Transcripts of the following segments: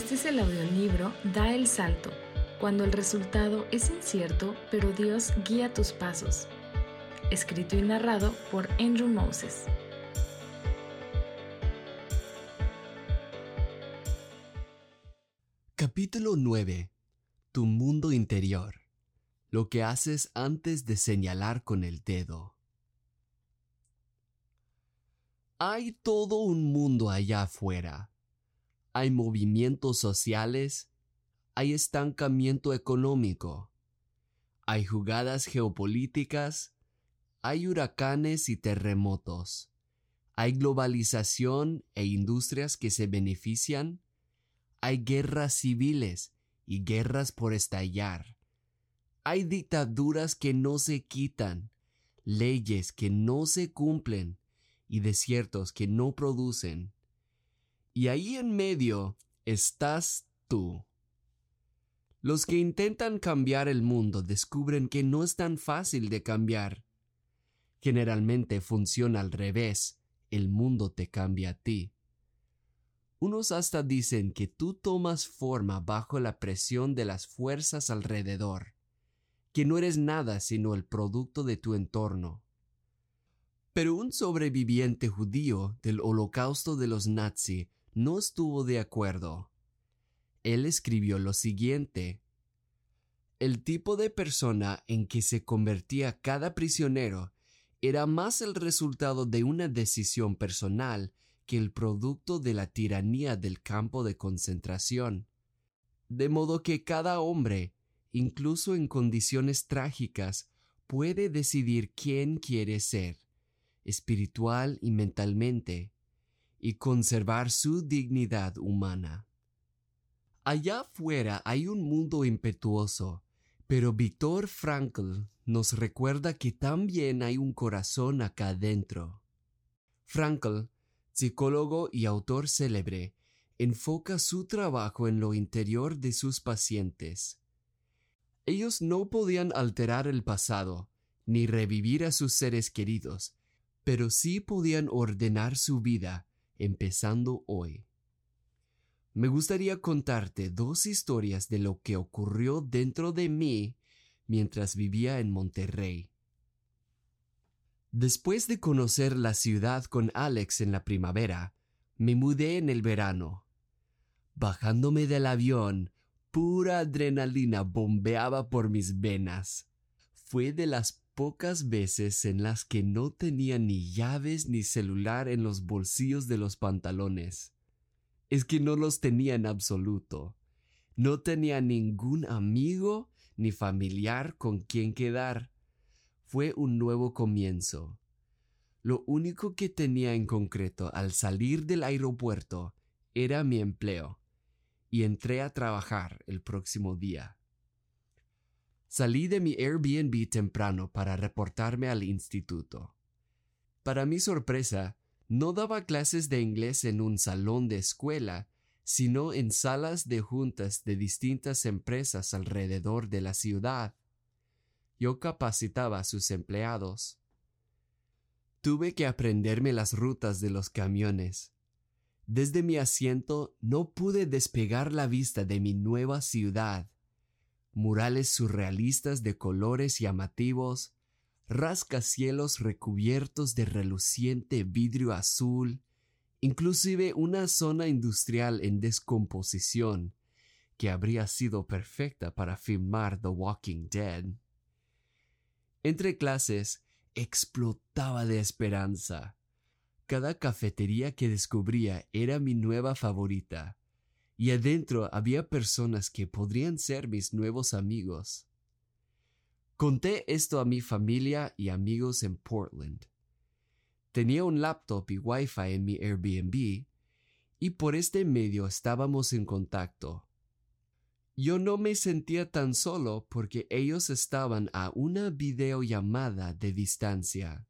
Este es el audiolibro Da el Salto, cuando el resultado es incierto, pero Dios guía tus pasos. Escrito y narrado por Andrew Moses. Capítulo 9. Tu mundo interior. Lo que haces antes de señalar con el dedo. Hay todo un mundo allá afuera hay movimientos sociales, hay estancamiento económico, hay jugadas geopolíticas, hay huracanes y terremotos, hay globalización e industrias que se benefician, hay guerras civiles y guerras por estallar, hay dictaduras que no se quitan, leyes que no se cumplen y desiertos que no producen y ahí en medio estás tú. Los que intentan cambiar el mundo descubren que no es tan fácil de cambiar. Generalmente funciona al revés, el mundo te cambia a ti. Unos hasta dicen que tú tomas forma bajo la presión de las fuerzas alrededor, que no eres nada sino el producto de tu entorno. Pero un sobreviviente judío del holocausto de los nazis no estuvo de acuerdo. Él escribió lo siguiente. El tipo de persona en que se convertía cada prisionero era más el resultado de una decisión personal que el producto de la tiranía del campo de concentración. De modo que cada hombre, incluso en condiciones trágicas, puede decidir quién quiere ser, espiritual y mentalmente, y conservar su dignidad humana. Allá afuera hay un mundo impetuoso, pero Víctor Frankl nos recuerda que también hay un corazón acá adentro. Frankl, psicólogo y autor célebre, enfoca su trabajo en lo interior de sus pacientes. Ellos no podían alterar el pasado, ni revivir a sus seres queridos, pero sí podían ordenar su vida empezando hoy. Me gustaría contarte dos historias de lo que ocurrió dentro de mí mientras vivía en Monterrey. Después de conocer la ciudad con Alex en la primavera, me mudé en el verano. Bajándome del avión, pura adrenalina bombeaba por mis venas. Fue de las pocas veces en las que no tenía ni llaves ni celular en los bolsillos de los pantalones. Es que no los tenía en absoluto. No tenía ningún amigo ni familiar con quien quedar. Fue un nuevo comienzo. Lo único que tenía en concreto al salir del aeropuerto era mi empleo, y entré a trabajar el próximo día. Salí de mi Airbnb temprano para reportarme al instituto. Para mi sorpresa, no daba clases de inglés en un salón de escuela, sino en salas de juntas de distintas empresas alrededor de la ciudad. Yo capacitaba a sus empleados. Tuve que aprenderme las rutas de los camiones. Desde mi asiento no pude despegar la vista de mi nueva ciudad murales surrealistas de colores llamativos, rascacielos recubiertos de reluciente vidrio azul, inclusive una zona industrial en descomposición que habría sido perfecta para filmar The Walking Dead. Entre clases, explotaba de esperanza. Cada cafetería que descubría era mi nueva favorita y adentro había personas que podrían ser mis nuevos amigos. Conté esto a mi familia y amigos en Portland. Tenía un laptop y wifi en mi Airbnb y por este medio estábamos en contacto. Yo no me sentía tan solo porque ellos estaban a una videollamada de distancia.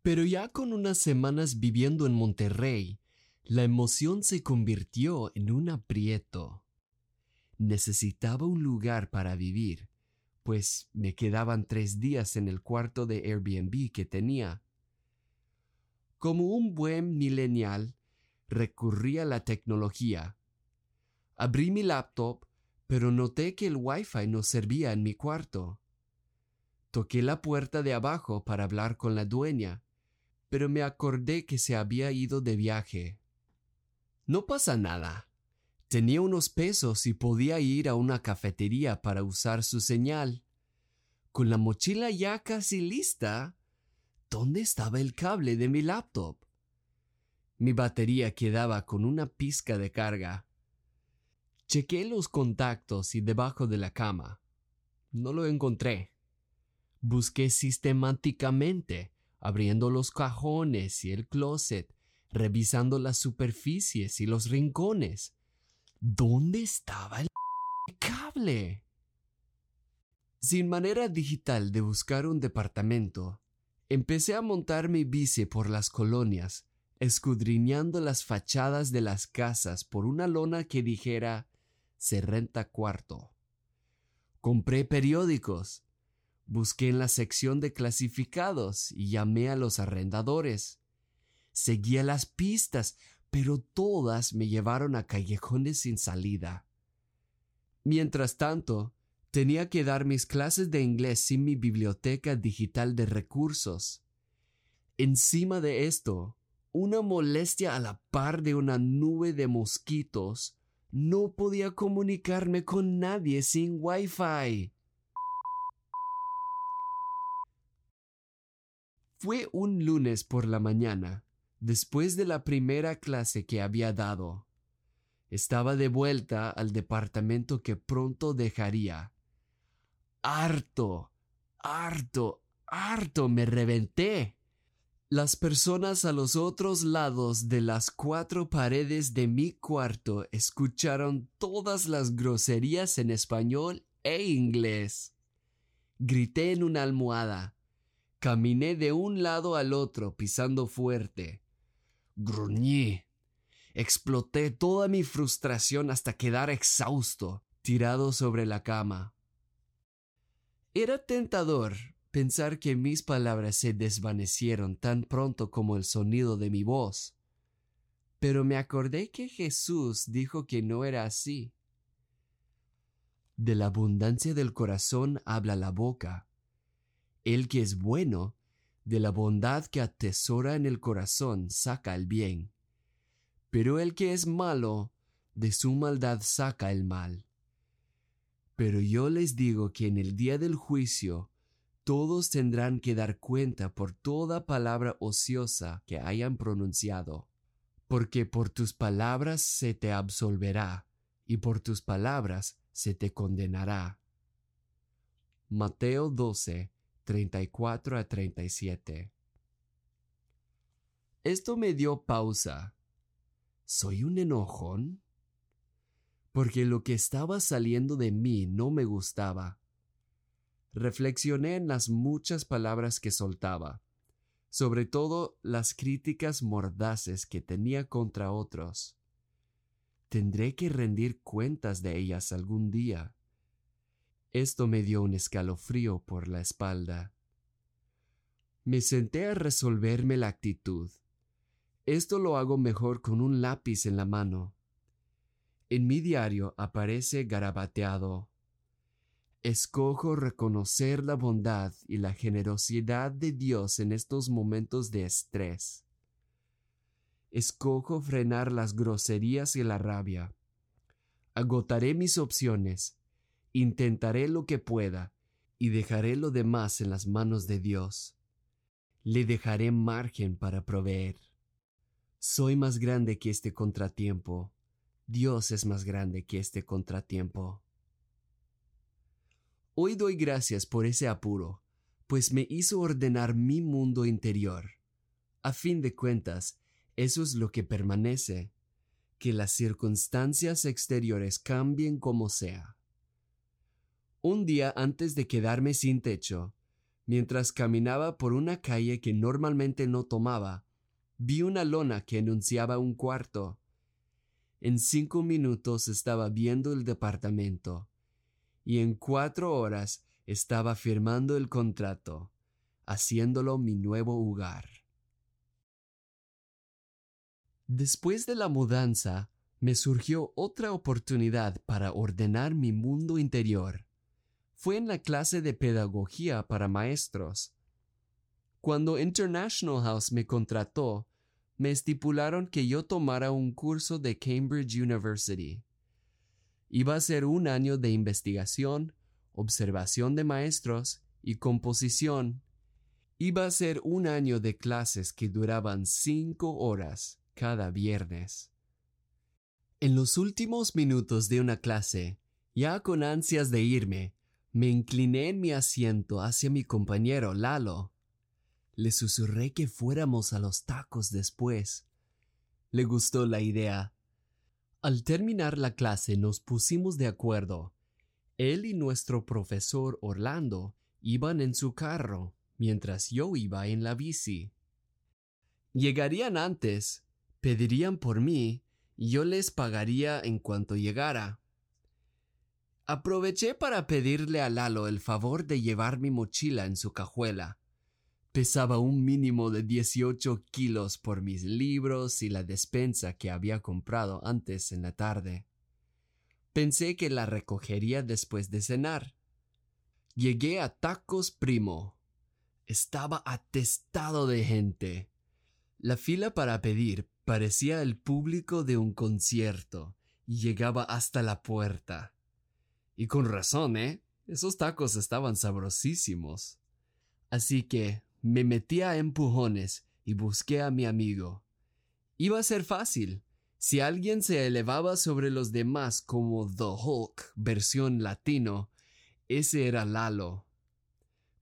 Pero ya con unas semanas viviendo en Monterrey, la emoción se convirtió en un aprieto. Necesitaba un lugar para vivir, pues me quedaban tres días en el cuarto de Airbnb que tenía. Como un buen millennial, recurrí a la tecnología Abrí mi laptop, pero noté que el Wi-Fi no servía en mi cuarto. Toqué la puerta de abajo para hablar con la dueña, pero me acordé que se había ido de viaje. No pasa nada. Tenía unos pesos y podía ir a una cafetería para usar su señal. Con la mochila ya casi lista, ¿dónde estaba el cable de mi laptop? Mi batería quedaba con una pizca de carga. Chequé los contactos y debajo de la cama. No lo encontré. Busqué sistemáticamente, abriendo los cajones y el closet, revisando las superficies y los rincones. ¿Dónde estaba el cable? Sin manera digital de buscar un departamento, empecé a montar mi bici por las colonias, escudriñando las fachadas de las casas por una lona que dijera se renta cuarto. Compré periódicos, busqué en la sección de clasificados y llamé a los arrendadores. Seguía las pistas, pero todas me llevaron a callejones sin salida. Mientras tanto, tenía que dar mis clases de inglés sin mi biblioteca digital de recursos. Encima de esto, una molestia a la par de una nube de mosquitos no podía comunicarme con nadie sin Wi-Fi. Fue un lunes por la mañana, después de la primera clase que había dado. Estaba de vuelta al departamento que pronto dejaría. Harto, harto, harto me reventé. Las personas a los otros lados de las cuatro paredes de mi cuarto escucharon todas las groserías en español e inglés. Grité en una almohada. Caminé de un lado al otro pisando fuerte. Gruñí. Exploté toda mi frustración hasta quedar exhausto, tirado sobre la cama. Era tentador pensar que mis palabras se desvanecieron tan pronto como el sonido de mi voz. Pero me acordé que Jesús dijo que no era así. De la abundancia del corazón habla la boca. El que es bueno, de la bondad que atesora en el corazón saca el bien. Pero el que es malo, de su maldad saca el mal. Pero yo les digo que en el día del juicio todos tendrán que dar cuenta por toda palabra ociosa que hayan pronunciado, porque por tus palabras se te absolverá, y por tus palabras se te condenará. Mateo 12, 34 a 37. Esto me dio pausa. ¿Soy un enojón? Porque lo que estaba saliendo de mí no me gustaba reflexioné en las muchas palabras que soltaba, sobre todo las críticas mordaces que tenía contra otros. Tendré que rendir cuentas de ellas algún día. Esto me dio un escalofrío por la espalda. Me senté a resolverme la actitud. Esto lo hago mejor con un lápiz en la mano. En mi diario aparece garabateado Escojo reconocer la bondad y la generosidad de Dios en estos momentos de estrés. Escojo frenar las groserías y la rabia. Agotaré mis opciones, intentaré lo que pueda y dejaré lo demás en las manos de Dios. Le dejaré margen para proveer. Soy más grande que este contratiempo. Dios es más grande que este contratiempo. Hoy doy gracias por ese apuro, pues me hizo ordenar mi mundo interior. A fin de cuentas, eso es lo que permanece, que las circunstancias exteriores cambien como sea. Un día antes de quedarme sin techo, mientras caminaba por una calle que normalmente no tomaba, vi una lona que anunciaba un cuarto. En cinco minutos estaba viendo el departamento y en cuatro horas estaba firmando el contrato, haciéndolo mi nuevo hogar. Después de la mudanza, me surgió otra oportunidad para ordenar mi mundo interior. Fue en la clase de pedagogía para maestros. Cuando International House me contrató, me estipularon que yo tomara un curso de Cambridge University. Iba a ser un año de investigación, observación de maestros y composición. Iba a ser un año de clases que duraban cinco horas cada viernes. En los últimos minutos de una clase, ya con ansias de irme, me incliné en mi asiento hacia mi compañero Lalo. Le susurré que fuéramos a los tacos después. Le gustó la idea. Al terminar la clase nos pusimos de acuerdo. Él y nuestro profesor Orlando iban en su carro, mientras yo iba en la bici. Llegarían antes, pedirían por mí yo les pagaría en cuanto llegara. Aproveché para pedirle a Lalo el favor de llevar mi mochila en su cajuela. Pesaba un mínimo de 18 kilos por mis libros y la despensa que había comprado antes en la tarde. Pensé que la recogería después de cenar. Llegué a Tacos Primo. Estaba atestado de gente. La fila para pedir Parecía el público de un concierto y llegaba hasta la puerta. Y con razón, ¿eh? Esos tacos estaban sabrosísimos. Así que me metí a empujones y busqué a mi amigo. Iba a ser fácil. Si alguien se elevaba sobre los demás como The Hulk versión latino, ese era Lalo.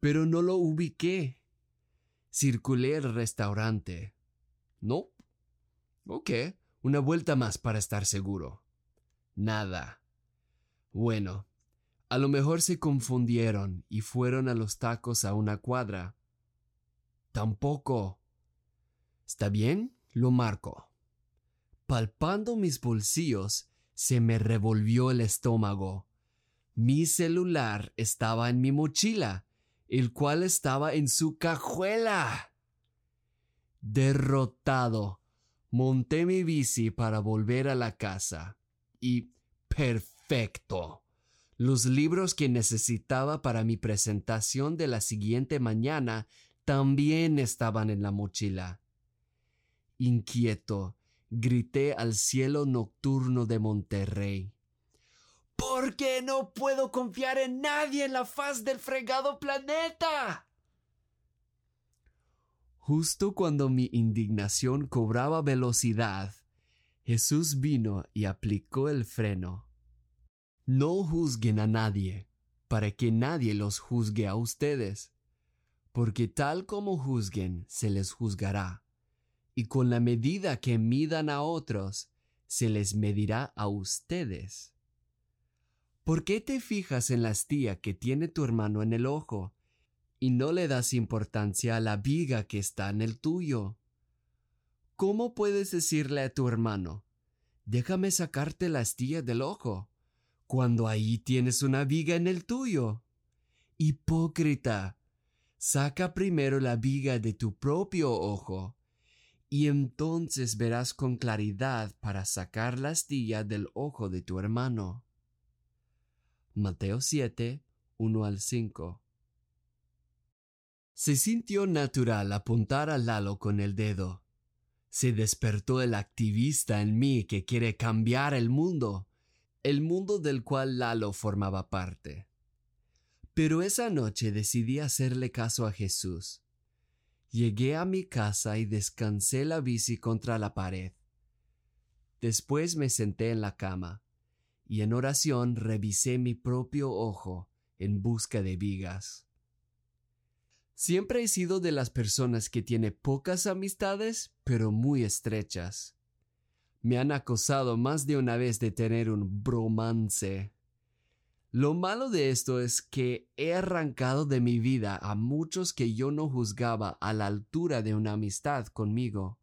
Pero no lo ubiqué. Circulé el restaurante. No, Ok, una vuelta más para estar seguro. Nada. Bueno, a lo mejor se confundieron y fueron a los tacos a una cuadra. Tampoco. ¿Está bien? Lo marco. Palpando mis bolsillos, se me revolvió el estómago. Mi celular estaba en mi mochila, el cual estaba en su cajuela. Derrotado, Monté mi bici para volver a la casa. Y perfecto. Los libros que necesitaba para mi presentación de la siguiente mañana también estaban en la mochila. Inquieto, grité al cielo nocturno de Monterrey. ¿Por qué no puedo confiar en nadie en la faz del fregado planeta? Justo cuando mi indignación cobraba velocidad, Jesús vino y aplicó el freno. No juzguen a nadie, para que nadie los juzgue a ustedes, porque tal como juzguen, se les juzgará, y con la medida que midan a otros, se les medirá a ustedes. ¿Por qué te fijas en la astilla que tiene tu hermano en el ojo, y no le das importancia a la viga que está en el tuyo. ¿Cómo puedes decirle a tu hermano, déjame sacarte la astilla del ojo, cuando ahí tienes una viga en el tuyo? Hipócrita, saca primero la viga de tu propio ojo, y entonces verás con claridad para sacar la astilla del ojo de tu hermano. Mateo 7, 1 al 5 se sintió natural apuntar a Lalo con el dedo. Se despertó el activista en mí que quiere cambiar el mundo, el mundo del cual Lalo formaba parte. Pero esa noche decidí hacerle caso a Jesús. Llegué a mi casa y descansé la bici contra la pared. Después me senté en la cama y en oración revisé mi propio ojo en busca de vigas. Siempre he sido de las personas que tiene pocas amistades, pero muy estrechas. Me han acosado más de una vez de tener un bromance. Lo malo de esto es que he arrancado de mi vida a muchos que yo no juzgaba a la altura de una amistad conmigo.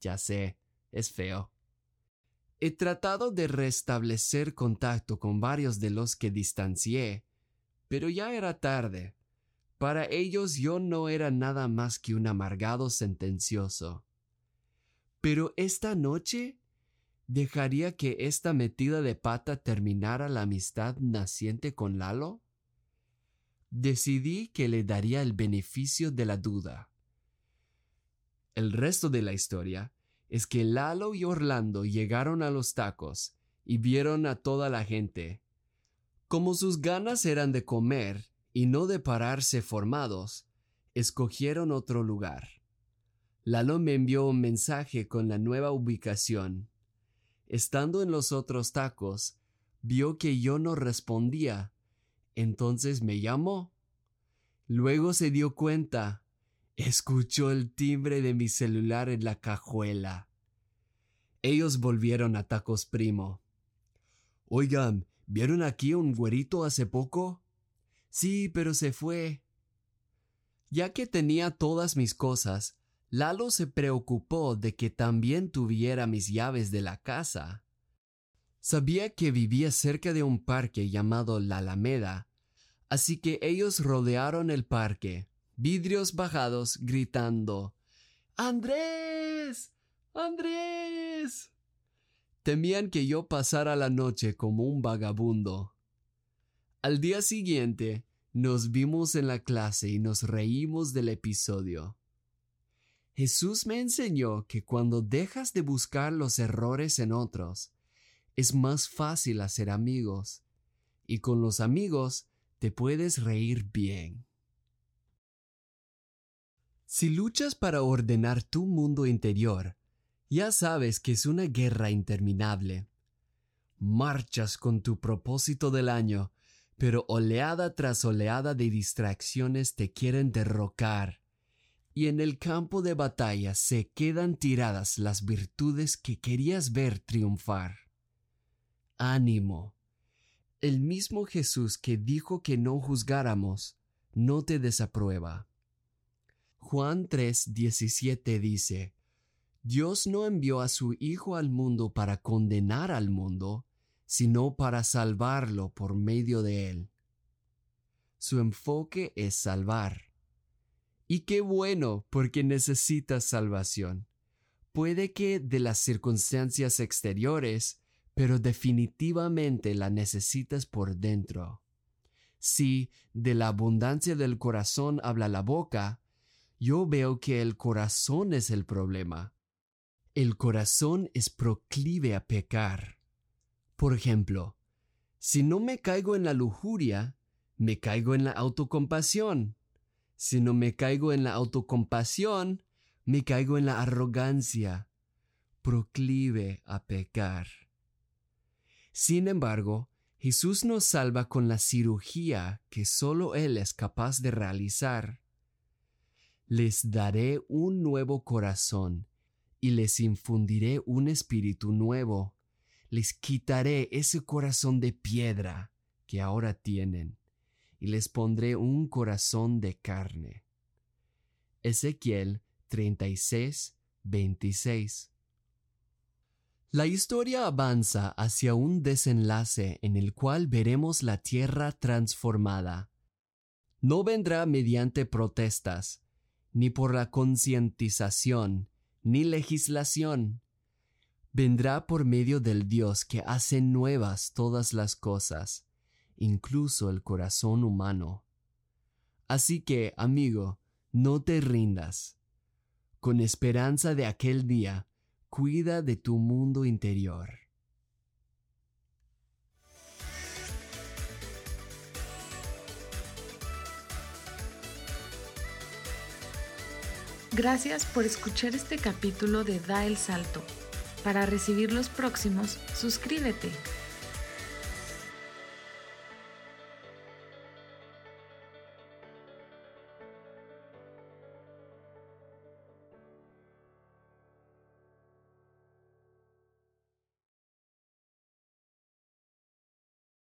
Ya sé, es feo. He tratado de restablecer contacto con varios de los que distancié, pero ya era tarde. Para ellos yo no era nada más que un amargado sentencioso. Pero esta noche ¿dejaría que esta metida de pata terminara la amistad naciente con Lalo? Decidí que le daría el beneficio de la duda. El resto de la historia es que Lalo y Orlando llegaron a los tacos y vieron a toda la gente. Como sus ganas eran de comer y no de pararse formados, escogieron otro lugar. Lalo me envió un mensaje con la nueva ubicación. Estando en los otros tacos, vio que yo no respondía, entonces me llamó. Luego se dio cuenta Escuchó el timbre de mi celular en la cajuela. Ellos volvieron a Tacos Primo. Oigan, ¿vieron aquí un güerito hace poco? Sí, pero se fue. Ya que tenía todas mis cosas, Lalo se preocupó de que también tuviera mis llaves de la casa. Sabía que vivía cerca de un parque llamado La Alameda, así que ellos rodearon el parque, vidrios bajados, gritando Andrés. Andrés. Temían que yo pasara la noche como un vagabundo. Al día siguiente nos vimos en la clase y nos reímos del episodio. Jesús me enseñó que cuando dejas de buscar los errores en otros, es más fácil hacer amigos, y con los amigos te puedes reír bien. Si luchas para ordenar tu mundo interior, ya sabes que es una guerra interminable. Marchas con tu propósito del año, pero oleada tras oleada de distracciones te quieren derrocar, y en el campo de batalla se quedan tiradas las virtudes que querías ver triunfar. Ánimo. El mismo Jesús que dijo que no juzgáramos, no te desaprueba. Juan 3:17 dice, Dios no envió a su Hijo al mundo para condenar al mundo, sino para salvarlo por medio de él. Su enfoque es salvar. Y qué bueno, porque necesitas salvación. Puede que de las circunstancias exteriores, pero definitivamente la necesitas por dentro. Si de la abundancia del corazón habla la boca, yo veo que el corazón es el problema. El corazón es proclive a pecar. Por ejemplo, si no me caigo en la lujuria, me caigo en la autocompasión. Si no me caigo en la autocompasión, me caigo en la arrogancia, proclive a pecar. Sin embargo, Jesús nos salva con la cirugía que solo Él es capaz de realizar les daré un nuevo corazón y les infundiré un espíritu nuevo. Les quitaré ese corazón de piedra que ahora tienen y les pondré un corazón de carne. Ezequiel 36, 26. La historia avanza hacia un desenlace en el cual veremos la tierra transformada. No vendrá mediante protestas, ni por la concientización, ni legislación. Vendrá por medio del Dios que hace nuevas todas las cosas, incluso el corazón humano. Así que, amigo, no te rindas. Con esperanza de aquel día, cuida de tu mundo interior. Gracias por escuchar este capítulo de Da el Salto. Para recibir los próximos, suscríbete.